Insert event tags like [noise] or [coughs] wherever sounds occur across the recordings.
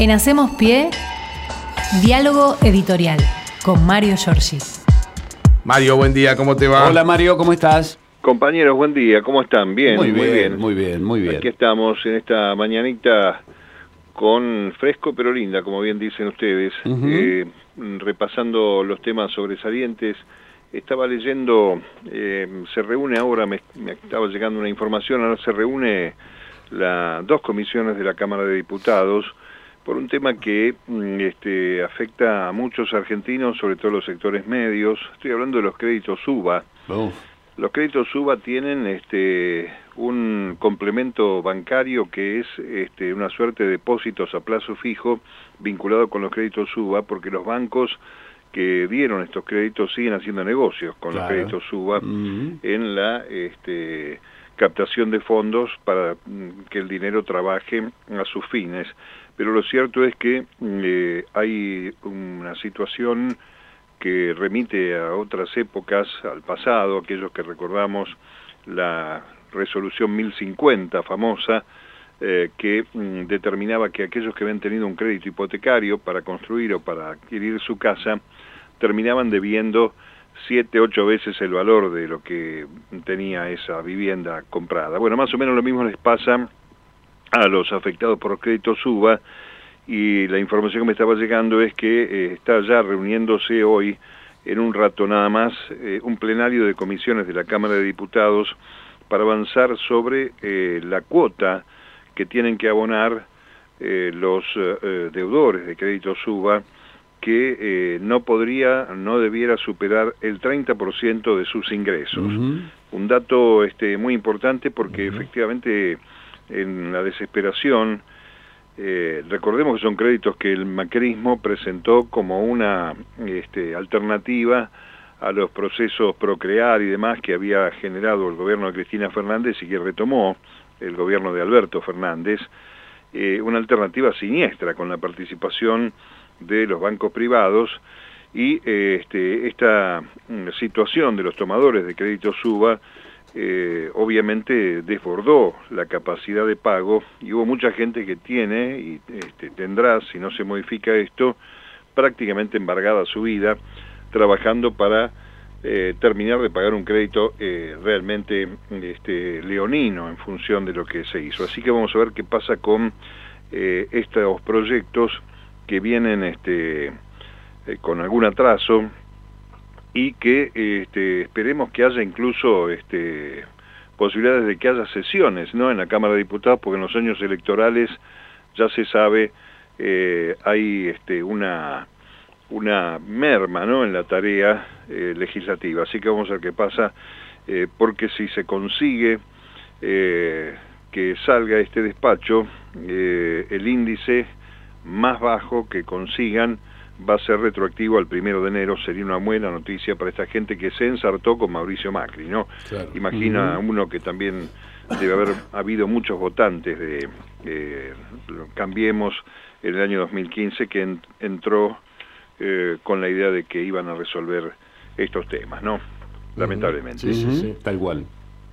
En Hacemos Pie, diálogo editorial con Mario Giorgi. Mario, buen día, ¿cómo te va? Hola Mario, ¿cómo estás? Compañeros, buen día, ¿cómo están? Bien, muy, bien, muy bien, muy bien. Aquí estamos en esta mañanita con fresco pero linda, como bien dicen ustedes, eh, repasando los temas sobresalientes. Estaba leyendo, eh, se reúne ahora, me, me, estaba llegando una información, ahora se reúne las dos comisiones de la Cámara de Diputados por un tema que mm, este, afecta a muchos argentinos, sobre todo los sectores medios. Estoy hablando de los créditos UBA. Los créditos UBA tienen este, un complemento bancario que es este, una suerte de depósitos a plazo fijo vinculado con los créditos UBA, porque los bancos que dieron estos créditos siguen haciendo negocios con los créditos UBA en la este, captación de fondos para mm, que el dinero trabaje a sus fines. Pero lo cierto es que eh, hay una situación que remite a otras épocas, al pasado, aquellos que recordamos la resolución 1050 famosa, eh, que mm, determinaba que aquellos que habían tenido un crédito hipotecario para construir o para adquirir su casa, terminaban debiendo siete, ocho veces el valor de lo que tenía esa vivienda comprada. Bueno, más o menos lo mismo les pasa a los afectados por créditos UBA y la información que me estaba llegando es que eh, está ya reuniéndose hoy en un rato nada más eh, un plenario de comisiones de la Cámara de Diputados para avanzar sobre eh, la cuota que tienen que abonar los deudores de créditos UBA que no podría, no debiera superar el 30% de sus ingresos. Un dato este, muy importante porque efectivamente en la desesperación, eh, recordemos que son créditos que el macrismo presentó como una este, alternativa a los procesos procrear y demás que había generado el gobierno de Cristina Fernández y que retomó el gobierno de Alberto Fernández, eh, una alternativa siniestra con la participación de los bancos privados y eh, este, esta mm, situación de los tomadores de créditos suba eh, obviamente desbordó la capacidad de pago y hubo mucha gente que tiene y este, tendrá, si no se modifica esto, prácticamente embargada su vida trabajando para eh, terminar de pagar un crédito eh, realmente este, leonino en función de lo que se hizo. Así que vamos a ver qué pasa con estos proyectos que vienen este, con algún atraso, y que este, esperemos que haya incluso este, posibilidades de que haya sesiones ¿no? en la Cámara de Diputados, porque en los años electorales ya se sabe, eh, hay este, una, una merma ¿no? en la tarea eh, legislativa. Así que vamos a ver qué pasa, eh, porque si se consigue que salga este despacho, el índice más bajo que consigan va a ser retroactivo al primero de enero, sería una buena noticia para esta gente que se ensartó con Mauricio Macri, ¿no? Imagina uno que también debe haber habido muchos votantes de eh, Cambiemos en el año 2015 que entró eh, con la idea de que iban a resolver estos temas, ¿no? Lamentablemente. Sí, sí, sí, tal cual.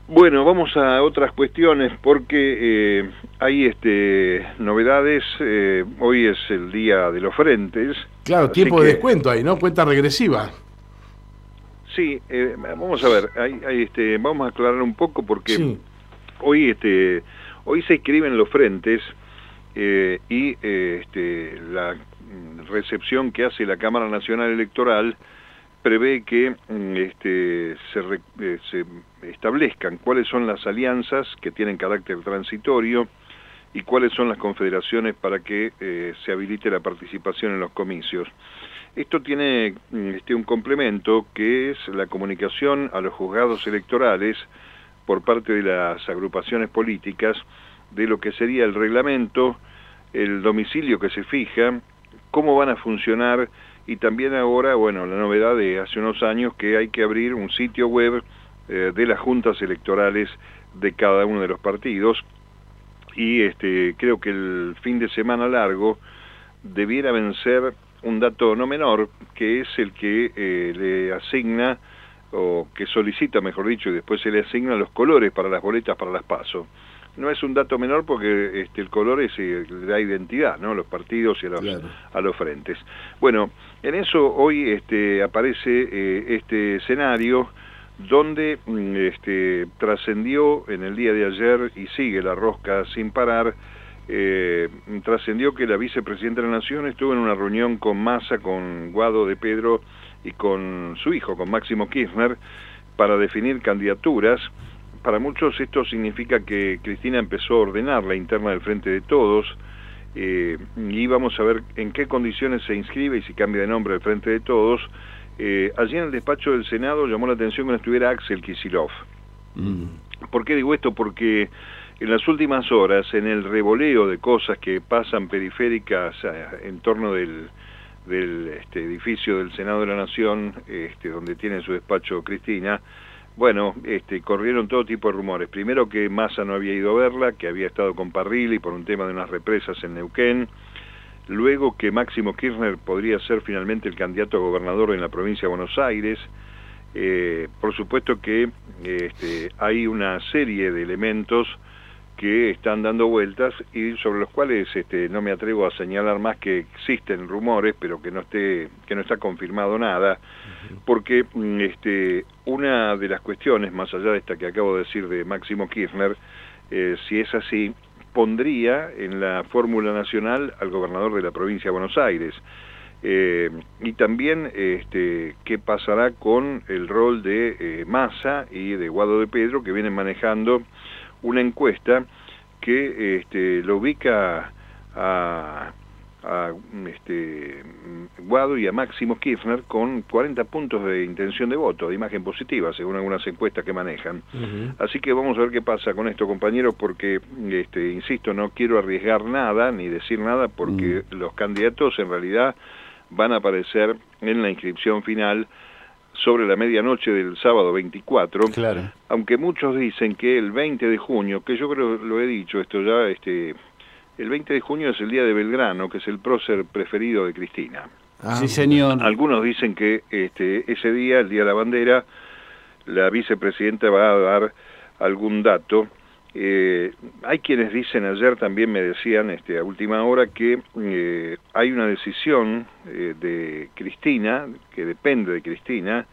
Bueno, vamos a otras cuestiones porque eh, hay este, novedades. Eh, hoy es el día de los frentes. Claro, tiempo de descuento ahí, ¿no? Cuenta regresiva. Sí, eh, vamos a ver, hay, este, vamos a aclarar un poco porque hoy, este, hoy se escriben los frentes y este, la recepción que hace la Cámara Nacional Electoral prevé que mm, este, se, eh, se, establezcan cuáles son las alianzas que tienen carácter transitorio y cuáles son las confederaciones para que eh, se habilite la participación en los comicios. Esto tiene mm, este, un complemento que es la comunicación a los juzgados electorales por parte de las agrupaciones políticas de lo que sería el reglamento, el domicilio que se fija, cómo van a funcionar y también ahora, bueno, la novedad de hace unos años que hay que abrir un sitio web eh, de las juntas electorales de cada uno de los partidos y este creo que el fin de semana largo debiera vencer un dato no menor que es el que eh, le asigna o que solicita, mejor dicho, y después se le asigna los colores para las boletas para las PASO. No es un dato menor porque este, el color es eh, da identidad, ¿no? Los partidos y a los, a los frentes. Bueno, en eso hoy este, aparece eh, este escenario donde mm, este, trascendió en el día de ayer y sigue la rosca sin parar, eh, trascendió que la vicepresidenta de la Nación estuvo en una reunión con Massa, con Guado de Pedro y con su hijo, con Máximo Kirchner, para definir candidaturas. Para muchos esto significa que Cristina empezó a ordenar la interna del Frente de Todos, eh, y vamos a ver en qué condiciones se inscribe y si cambia de nombre el Frente de Todos, eh, allí en el despacho del Senado llamó la atención que no estuviera Axel Kisilov. Mm. ¿Por qué digo esto? Porque en las últimas horas, en el revoleo de cosas que pasan periféricas eh, en torno del, este, edificio del Senado de la Nación, este, donde tiene su despacho Cristina, bueno, este, corrieron todo tipo de rumores. Primero que Massa no había ido a verla, que había estado con Parrilli por un tema de unas represas en Neuquén, luego que Máximo Kirchner podría ser finalmente el candidato a gobernador en la provincia de Buenos Aires. Eh, por supuesto que este, hay una serie de elementos que están dando vueltas y sobre los cuales este, no me atrevo a señalar más que existen rumores, pero que no esté que no está confirmado nada, porque mm, este, una de las cuestiones, más allá de esta que acabo de decir de Máximo Kirchner, eh, si es así, pondría en la fórmula nacional al gobernador de la provincia de Buenos Aires. Eh, y también este, qué pasará con el rol de eh, Massa y de Guado de Pedro, que vienen manejando una encuesta que este, lo ubica a a este, Guado y a Máximo Kirchner con 40 puntos de intención de voto, de imagen positiva, según algunas encuestas que manejan. Así que vamos a ver qué pasa con esto, compañeros, porque, este, insisto, no quiero arriesgar nada ni decir nada, porque mm. los candidatos en realidad van a aparecer en la inscripción final sobre la medianoche del sábado 24, claro. aunque muchos dicen que el 20 de junio, que yo creo lo he dicho esto ya este, el 20 de junio es el día de Belgrano, que es el prócer preferido de Cristina. Ah, sí, señor. Algunos dicen que este, ese día, el día de la bandera, la vicepresidenta va a dar algún dato. Eh, hay quienes dicen, ayer también me decían este, a última hora, que eh, hay una decisión eh, de Cristina, que depende de Cristina,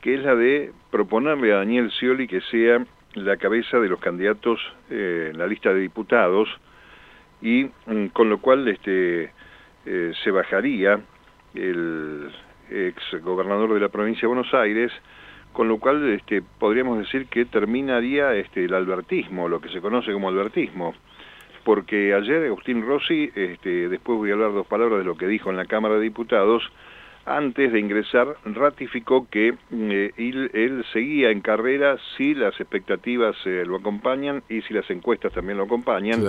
que es la de proponerle a Daniel Scioli que sea la cabeza de los candidatos en la lista de diputados, y mm, con lo cual este, se bajaría el ex gobernador de la provincia de Buenos Aires, con lo cual este, podríamos decir que terminaría este, el albertismo, lo que se conoce como albertismo, porque ayer Agustín Rossi, este, después voy a hablar dos palabras de lo que dijo en la Cámara de Diputados, antes de ingresar ratificó que eh, él, seguía en carrera si las expectativas eh, lo acompañan y si las encuestas también lo acompañan.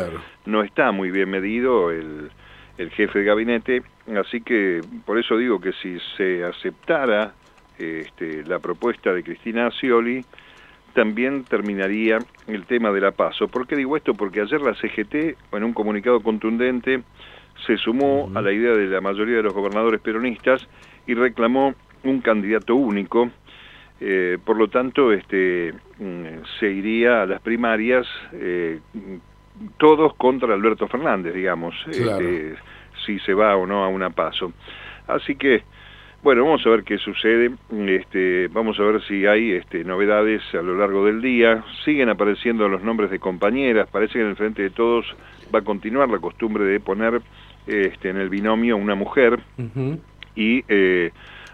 No está muy bien medido el, el, jefe de gabinete, así que por eso digo que si se aceptara este, la propuesta de Cristina Scioli, también terminaría el tema de la paso. ¿Por qué digo esto? Porque ayer la CGT, en un comunicado contundente, se sumó a la idea de la mayoría de los gobernadores peronistas y reclamó un candidato único. Eh, por lo tanto, este, mm, se iría a las primarias eh, todos contra Alberto Fernández, digamos, este, si se va o no a una paso. Así que, bueno, vamos a ver qué sucede, este, vamos a ver si hay este, novedades a lo largo del día. Siguen apareciendo los nombres de compañeras, parece que en el frente de todos va a continuar la costumbre de poner este, en el binomio una mujer. Y eh,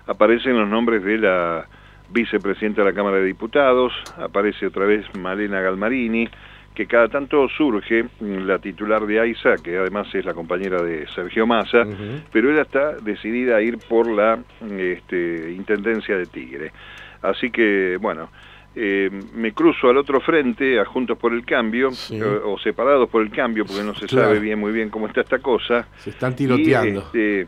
aparecen los nombres de la vicepresidenta de la Cámara de Diputados, aparece otra vez Malena Galmarini, que cada tanto surge la titular de AISA, que además es la compañera de Sergio Massa, pero ella está decidida a ir por la este, Intendencia de Tigre. Así que, bueno, eh, me cruzo al otro frente, a Juntos por el Cambio, o, separados por el cambio, porque no se sabe bien muy bien cómo está esta cosa. Se están tiroteando. este,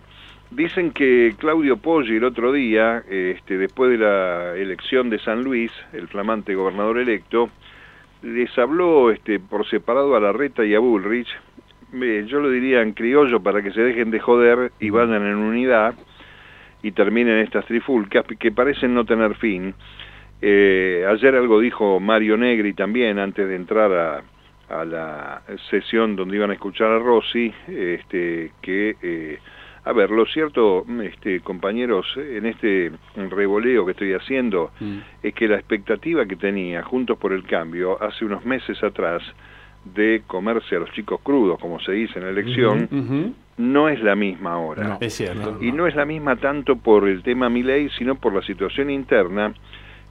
dicen que Claudio Poggi el otro día, este, después de la elección de San Luis, el flamante gobernador electo, les habló este, por separado a Larreta y a Bullrich, yo lo diría en criollo para que se dejen de joder y vayan en unidad y terminen estas trifulcas que parecen no tener fin. Eh, ayer algo dijo Mario Negri también antes de entrar a, la sesión donde iban a escuchar a Rossi, este, que, eh, a ver, lo cierto, este, compañeros, en este revoleo que estoy haciendo, mm. es que la expectativa que tenía Juntos por el Cambio hace unos meses atrás de comerse a los chicos crudos, como se dice en la elección, no es la misma ahora. es cierto. Y no es la misma tanto por el tema Milei, sino por la situación interna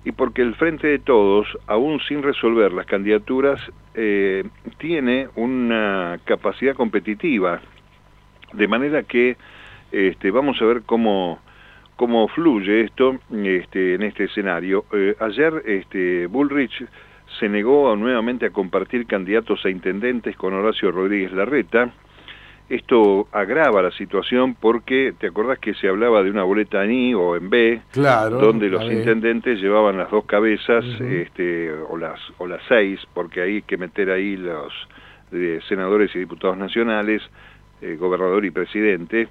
y porque el Frente de Todos, aún sin resolver las candidaturas, eh, tiene una capacidad competitiva, de manera que este, vamos a ver cómo, cómo fluye esto este, en este escenario. Eh, ayer este, Bullrich se negó nuevamente a compartir candidatos a intendentes con Horacio Rodríguez Larreta, esto agrava la situación porque, ¿te acordás que se hablaba de una boleta en I o en B? Claro. Donde los intendentes llevaban las dos cabezas, este, o, las, o las seis, porque hay que meter ahí los senadores y diputados nacionales, eh, gobernador y presidente.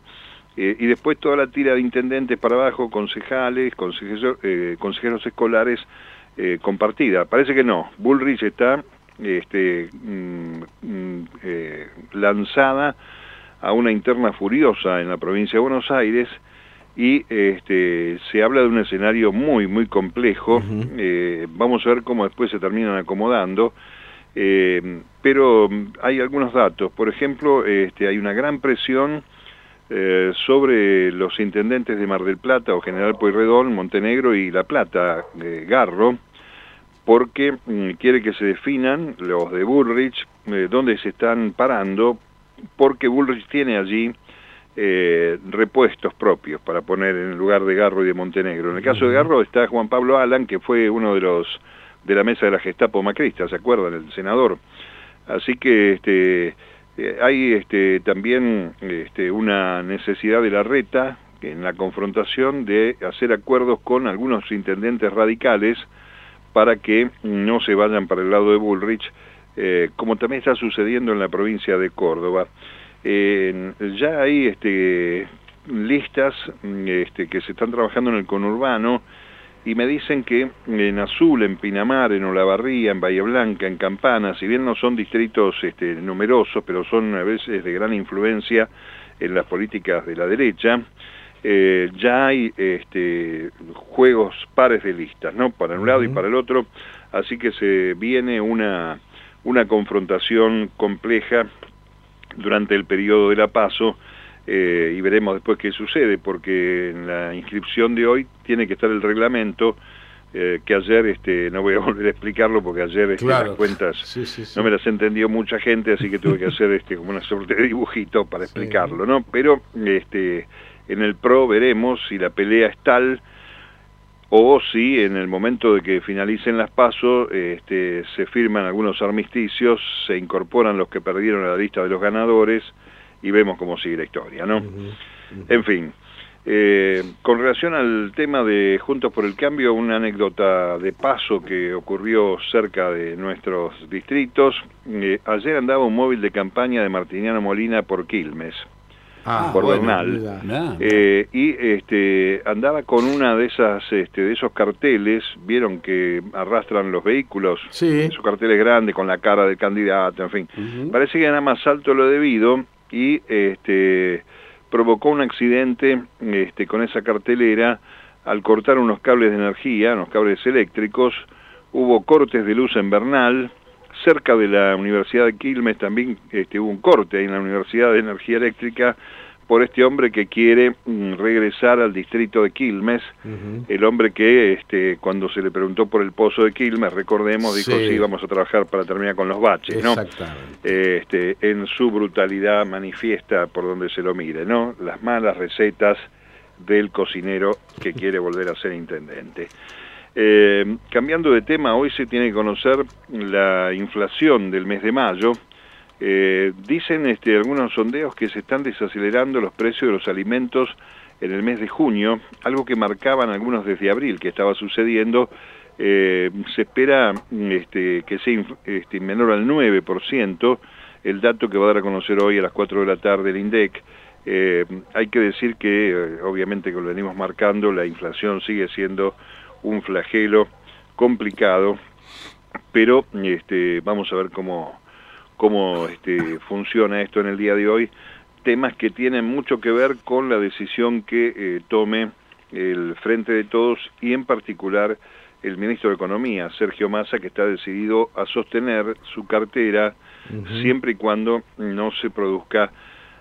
Eh, y después toda la tira de intendentes para abajo, concejales, consejeros, eh, consejeros escolares, compartida. Parece que no. Bullrich está este, mm, mm, lanzada a una interna furiosa en la provincia de Buenos Aires y este, se habla de un escenario muy, muy complejo. Eh, vamos a ver cómo después se terminan acomodando. Eh, pero hay algunos datos. Por ejemplo, este, hay una gran presión eh, sobre los intendentes de Mar del Plata o General Pueyrredón, Montenegro y La Plata, Garro, porque mm, quiere que se definan los de Bullrich, dónde se están parando porque Bullrich tiene allí eh, repuestos propios para poner en el lugar de Garro y de Montenegro. En el caso de Garro está Juan Pablo Alan, que fue uno de los de la mesa de la Gestapo macrista, ¿se acuerdan? El senador. Así que este, eh, hay este, también este, una necesidad de la reta en la confrontación de hacer acuerdos con algunos intendentes radicales para que no se vayan para el lado de Bullrich eh, como también está sucediendo en la provincia de Córdoba. ya hay este, listas este, que se están trabajando en el conurbano y me dicen que en Azul, en Pinamar, en Olavarría, en Bahía Blanca, en Campana, si bien no son distritos este, numerosos, pero son a veces de gran influencia en las políticas de la derecha, eh, ya hay este, juegos pares de listas, ¿no? Para un lado y para el otro, así que se viene una una confrontación compleja durante el periodo de la PASO eh, y veremos después qué sucede, porque en la inscripción de hoy tiene que estar el reglamento eh, que ayer, este, no voy a [laughs] volver a explicarlo porque ayer este, las cuentas no me las entendió mucha gente, así que tuve que hacer este, como una suerte de dibujito para explicarlo, ¿no? Pero este, en el PRO veremos si la pelea es tal o si en el momento de que finalicen las pasos este, se firman algunos armisticios, se incorporan los que perdieron a la lista de los ganadores y vemos cómo sigue la historia, ¿no? En fin, eh, con relación al tema de Juntos por el Cambio, una anécdota de paso que ocurrió cerca de nuestros distritos. Eh, ayer andaba un móvil de campaña de Martiniano Molina por Quilmes ah, por Bernal. Eh, y este, andaba con una de esas, este, de esos carteles, vieron que arrastran los vehículos, esos carteles grandes con la cara del candidato, en fin. Parece que era más alto lo debido y este, provocó un accidente este, con esa cartelera. Al cortar unos cables de energía, unos cables eléctricos, hubo cortes de luz en Bernal, cerca de la Universidad de Quilmes también este, hubo un corte en la Universidad de Energía Eléctrica por este hombre que quiere mm, regresar al distrito de Quilmes, el hombre que este, cuando se le preguntó por el pozo de Quilmes, recordemos, dijo sí, vamos a trabajar para terminar con los baches, ¿no? Este, en su brutalidad manifiesta por donde se lo mire, ¿no? Las malas recetas del cocinero que [laughs] quiere volver a ser intendente. Eh, cambiando de tema, hoy se tiene que conocer la inflación del mes de mayo. Eh, dicen este, algunos sondeos que se están desacelerando los precios de los alimentos en el mes de junio, algo que marcaban algunos desde abril que estaba sucediendo. Eh, se espera este, que sea este, menor al 9%, el dato que va a dar a conocer hoy a las 4 de la tarde el INDEC. hay que decir que, obviamente que lo venimos marcando, la inflación sigue siendo un flagelo complicado, pero este, vamos a ver cómo, cómo este, funciona esto en el día de hoy, temas que tienen mucho que ver con la decisión que eh, tome el Frente de Todos y en particular el ministro de Economía, Sergio Massa, que está decidido a sostener su cartera siempre y cuando no se produzca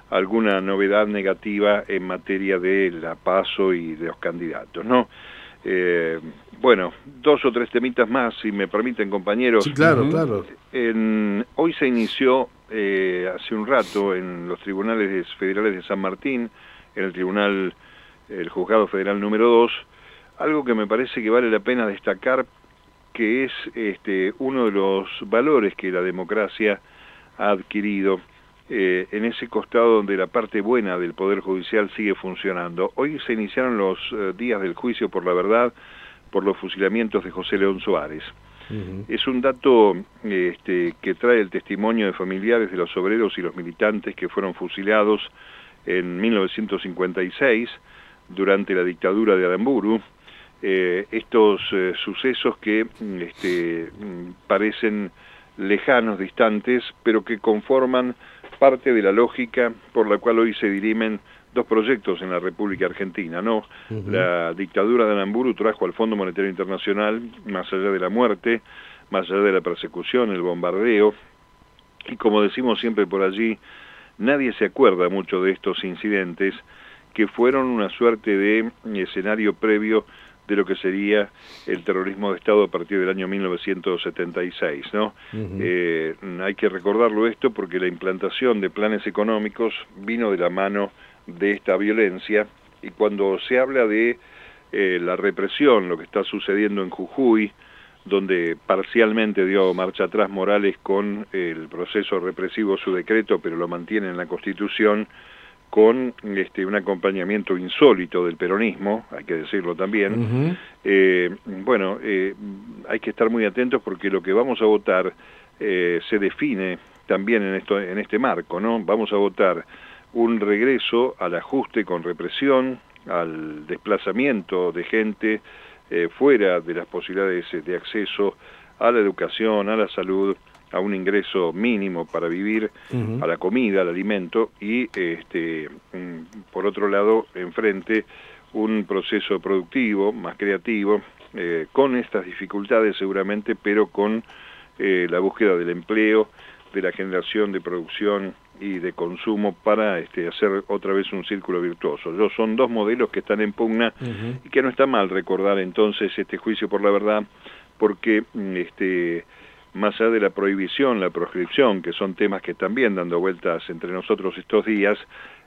alguna novedad negativa en materia de la paso y de los candidatos, ¿no? Eh, bueno, dos o tres temitas más, si me permiten, compañeros. Sí, claro, claro. hoy se inició eh, hace un rato en los tribunales federales de San Martín, en el tribunal, el juzgado federal número 2, algo que me parece que vale la pena destacar, que es este, uno de los valores que la democracia ha adquirido eh, en ese costado donde la parte buena del Poder Judicial sigue funcionando. Hoy se iniciaron los eh, días del juicio por la verdad por los fusilamientos de José León Suárez. Es un dato este, que trae el testimonio de familiares de los obreros y los militantes que fueron fusilados en 1956 durante la dictadura de Aramburu. Eh, estos sucesos que este, parecen lejanos, distantes, pero que conforman parte de la lógica por la cual hoy se dirimen dos proyectos en la República Argentina, ¿no? La dictadura de Anamburu trajo al Fondo Monetario Internacional, más allá de la muerte, más allá de la persecución, el bombardeo, y como decimos siempre por allí, nadie se acuerda mucho de estos incidentes que fueron una suerte de escenario previo de lo que sería el terrorismo de Estado a partir del año 1976. ¿no? Eh, hay que recordarlo esto porque la implantación de planes económicos vino de la mano de esta violencia y cuando se habla de eh, la represión, lo que está sucediendo en Jujuy, donde parcialmente dio marcha atrás Morales con el proceso represivo, su decreto, pero lo mantiene en la Constitución, con este, un acompañamiento insólito del peronismo, hay que decirlo también. Eh, bueno, eh, hay que estar muy atentos porque lo que vamos a votar eh, se define también en, esto, en este marco, ¿no? Vamos a votar un regreso al ajuste con represión, al desplazamiento de gente fuera de las posibilidades de acceso a la educación, a la salud, a un ingreso mínimo para vivir, a la comida, al alimento, y este, mm, por otro lado, enfrente, un proceso productivo, más creativo, eh, con estas dificultades seguramente, pero con eh, la búsqueda del empleo, de la generación de producción y de consumo para este, hacer otra vez un círculo virtuoso. Yo, son dos modelos que están en pugna y que no está mal recordar entonces este juicio por la verdad, porque mm, este, más allá de la prohibición, la proscripción, que son temas que también dando vueltas entre nosotros estos días,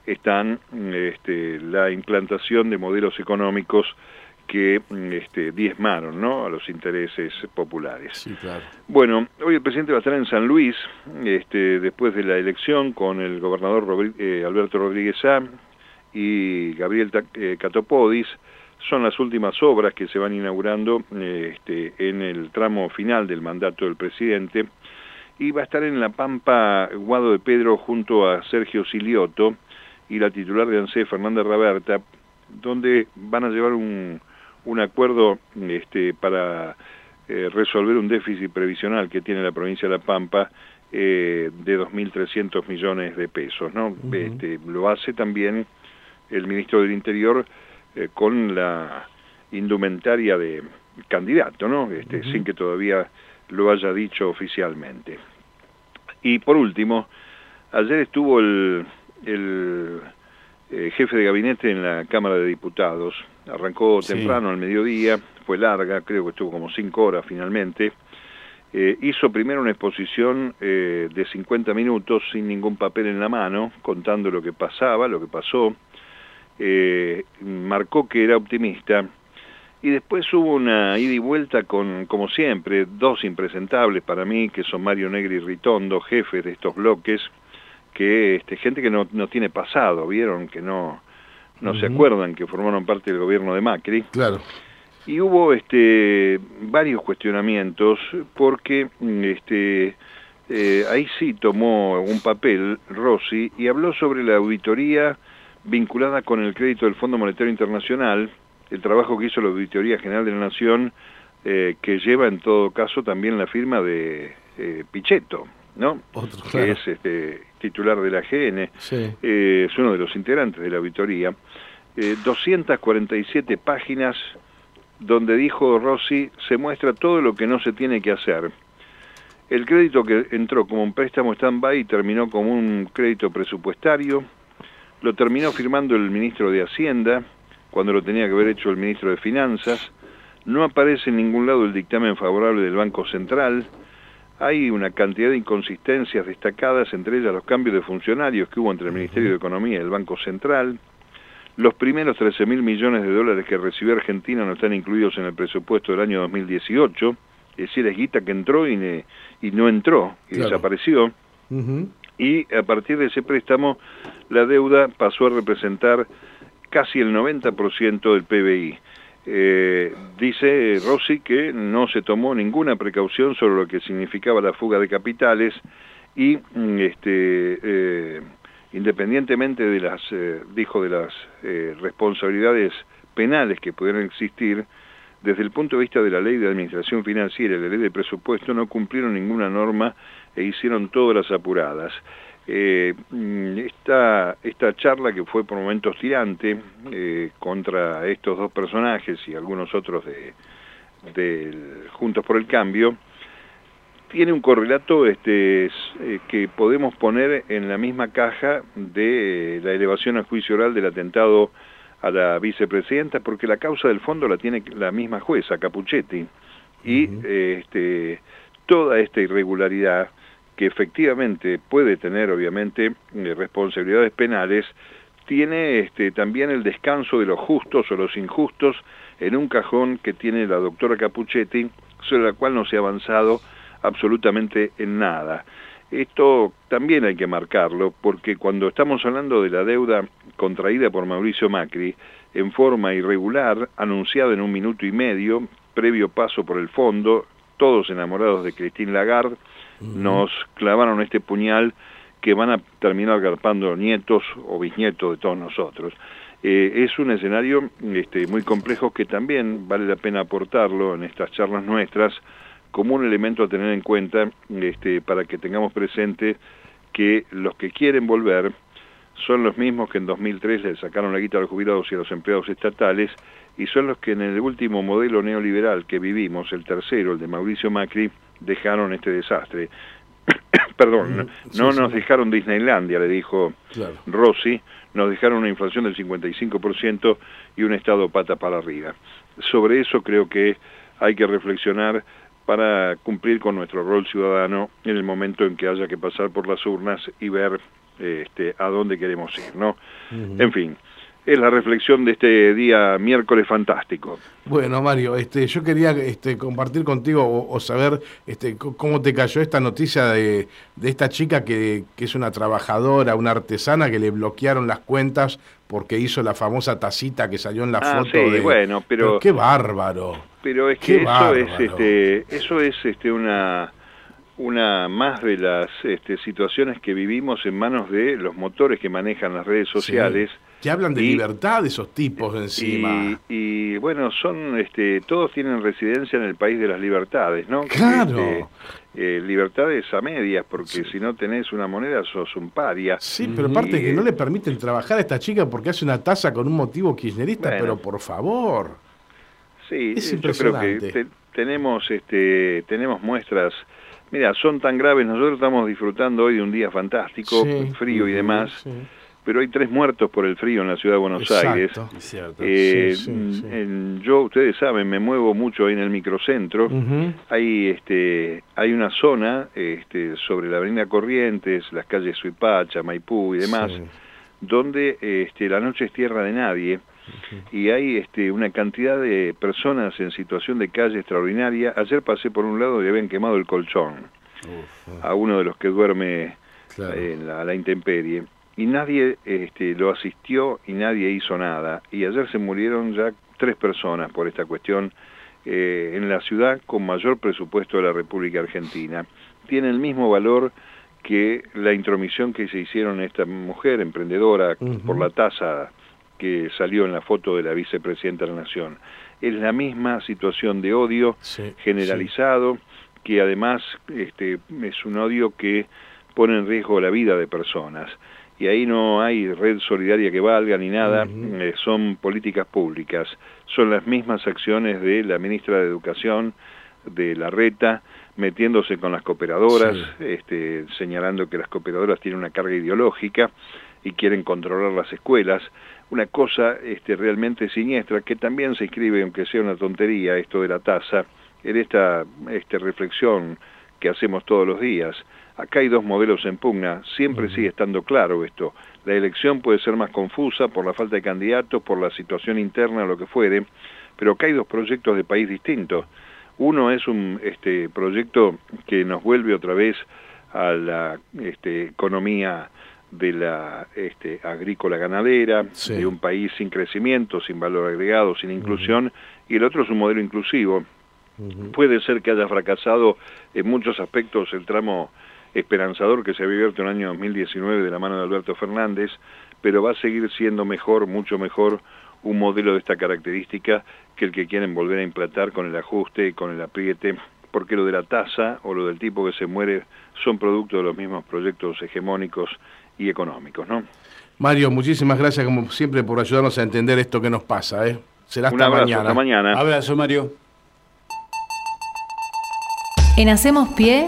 están este, la implantación de modelos económicos que este, diezmaron ¿no? a los intereses populares. Sí, claro. Bueno, hoy el presidente va a estar en San Luis, este, después de la elección, con el gobernador eh, Alberto Rodríguez A y Gabriel eh, Catopodis, son las últimas obras que se van inaugurando este, en el tramo final del mandato del presidente y va a estar en La Pampa Guado de Pedro junto a Sergio Silioto y la titular de ANSE, Fernanda Raberta, donde van a llevar un, un acuerdo este, para eh, resolver un déficit previsional que tiene la provincia de La Pampa eh, de 2.300 millones de pesos. ¿no? este, lo hace también el ministro del Interior eh, con la indumentaria de candidato, ¿no? Este, Sin que todavía lo haya dicho oficialmente. Y por último, ayer estuvo el, el eh, jefe de gabinete en la Cámara de Diputados. Arrancó temprano al mediodía, fue larga, creo que estuvo como cinco horas finalmente. Eh, hizo primero una exposición de 50 minutos sin ningún papel en la mano, contando lo que pasaba, lo que pasó, eh, marcó que era optimista y después hubo una ida y vuelta con, como siempre, dos impresentables para mí, que son Mario Negri y Ritondo, jefes de estos bloques, que este, gente que no, no tiene pasado, vieron que no, no se acuerdan que formaron parte del gobierno de Macri. Claro. Y hubo este, varios cuestionamientos porque este, eh, ahí sí tomó un papel Rossi y habló sobre la auditoría vinculada con el crédito del Fondo Monetario Internacional, el trabajo que hizo la Auditoría General de la Nación, eh, que lleva en todo caso también la firma de eh, Pichetto, ¿no? que es este, titular de la GN, eh, es uno de los integrantes de la auditoría, 247 eh, páginas donde dijo Rossi, se muestra todo lo que no se tiene que hacer. El crédito que entró como un préstamo stand-by terminó como un crédito presupuestario, lo terminó firmando el ministro de Hacienda, cuando lo tenía que haber hecho el ministro de Finanzas, no aparece en ningún lado el dictamen favorable del Banco Central, hay una cantidad de inconsistencias destacadas, entre ellas los cambios de funcionarios que hubo entre el Ministerio de Economía y el Banco Central, los primeros 13 mil millones de dólares que recibió Argentina no están incluidos en el presupuesto del año 2018, es decir, es guita que entró y, y no entró, y desapareció. Y a partir de ese préstamo, la deuda pasó a representar casi el 90% del PBI. Eh, dice Rossi que no se tomó ninguna precaución sobre lo que significaba la fuga de capitales y mm, este, eh, independientemente de las, eh, dijo, de las responsabilidades penales que pudieran existir, desde el punto de vista de la ley de administración financiera y la ley de presupuesto no cumplieron ninguna norma e hicieron todas las apuradas. Eh, mm, esta, esta charla que fue por momentos tirante contra estos dos personajes y algunos otros de, de Juntos por el Cambio, tiene un correlato este, eh, que podemos poner en la misma caja de eh, la elevación a juicio oral del atentado a la vicepresidenta, porque la causa del fondo la tiene la misma jueza, Capuchetti, y este, toda esta irregularidad, que efectivamente puede tener obviamente eh, responsabilidades penales, tiene este, también el descanso de los justos o los injustos en un cajón que tiene la doctora Capuchetti, sobre la cual no se ha avanzado absolutamente en nada. Esto también hay que marcarlo, porque cuando estamos hablando de la deuda contraída por Mauricio Macri, en forma irregular, anunciada en un minuto y medio, previo paso por el fondo, todos enamorados de Christine Lagarde, nos clavaron este puñal que van a terminar garpando nietos o bisnietos de todos nosotros. Eh, es un escenario este, muy complejo que también vale la pena aportarlo en estas charlas nuestras, como un elemento a tener en cuenta este, para que tengamos presente que los que quieren volver son los mismos que en 2003 le sacaron la guita a los jubilados y a los empleados estatales y son los que en el último modelo neoliberal que vivimos, el tercero, el de Mauricio Macri, dejaron este desastre. [coughs] Perdón, mm, no nos dejaron Disneylandia, le dijo Rossi, nos dejaron una inflación del 55% y un Estado pata para arriba. Sobre eso creo que hay que reflexionar para cumplir con nuestro rol ciudadano en el momento en que haya que pasar por las urnas y ver este, a dónde queremos ir, ¿no? En fin, es la reflexión de este día miércoles fantástico. Bueno, Mario, este, yo quería este, compartir contigo o, saber este, cómo te cayó esta noticia de, de esta chica que, que, es una trabajadora, una artesana, que le bloquearon las cuentas porque hizo la famosa tacita que salió en la ah, foto. Sí, bueno, pero, qué bárbaro. Pero es que eso es, este, eso es este, una una más de las este, situaciones que vivimos en manos de los motores que manejan las redes sociales. Que hablan de libertad de esos tipos encima. Y, bueno, son, este, todos tienen residencia en el país de las libertades, ¿no? Claro. Este, eh, libertades a medias, porque si no tenés una moneda sos un paria. Sí, pero aparte que no le permiten trabajar a esta chica porque hace una tasa con un motivo kirchnerista, pero por favor. Sí, yo creo que tenemos, este, tenemos muestras Mira, son tan graves, nosotros estamos disfrutando hoy de un día fantástico, frío y demás, pero hay tres muertos por el frío en la ciudad de Buenos Aires. Eh, yo, ustedes saben, me muevo mucho ahí en el microcentro. Hay este, hay una zona este, sobre la avenida Corrientes, las calles Suipacha, Maipú y demás, donde este, la noche es tierra de nadie. Y hay este, una cantidad de personas en situación de calle extraordinaria. Ayer pasé por un lado y habían quemado el colchón a uno de los que duerme en la, intemperie y nadie este, lo asistió y nadie hizo nada. Y ayer se murieron ya tres personas por esta cuestión eh, en la ciudad con mayor presupuesto de la República Argentina. Tiene el mismo valor que la intromisión que se hicieron a esta mujer emprendedora por la tasa que salió en la foto de la vicepresidenta de la Nación. Es la misma situación de odio generalizado que además este, es un odio que pone en riesgo la vida de personas. Y ahí no hay red solidaria que valga ni nada, eh, son políticas públicas, son las mismas acciones de la ministra de Educación, de la RETA, metiéndose con las cooperadoras, este, señalando que las cooperadoras tienen una carga ideológica y quieren controlar las escuelas. Una cosa este, realmente siniestra que también se inscribe, aunque sea una tontería, esto de la tasa, en esta este, reflexión que hacemos todos los días. Acá hay dos modelos en pugna, siempre sigue estando claro esto. La elección puede ser más confusa por la falta de candidatos, por la situación interna, lo que fuere, pero acá hay dos proyectos de país distintos. Uno es un este, proyecto que nos vuelve otra vez a la este, economía de la este, agrícola ganadera, de un país sin crecimiento, sin valor agregado, sin inclusión, y el otro es un modelo inclusivo. Puede ser que haya fracasado en muchos aspectos el tramo esperanzador que se había abierto en el año 2019 de la mano de Alberto Fernández, pero va a seguir siendo mejor, mucho mejor, un modelo de esta característica que el que quieren volver a implantar con el ajuste, con el apriete, porque lo de la tasa o lo del tipo que se muere son producto de los mismos proyectos hegemónicos y económicos, ¿no? Mario, muchísimas gracias como siempre por ayudarnos a entender esto que nos pasa, ¿eh? Será hasta mañana. Hasta mañana. Abrazo, Mario. En Hacemos Pie,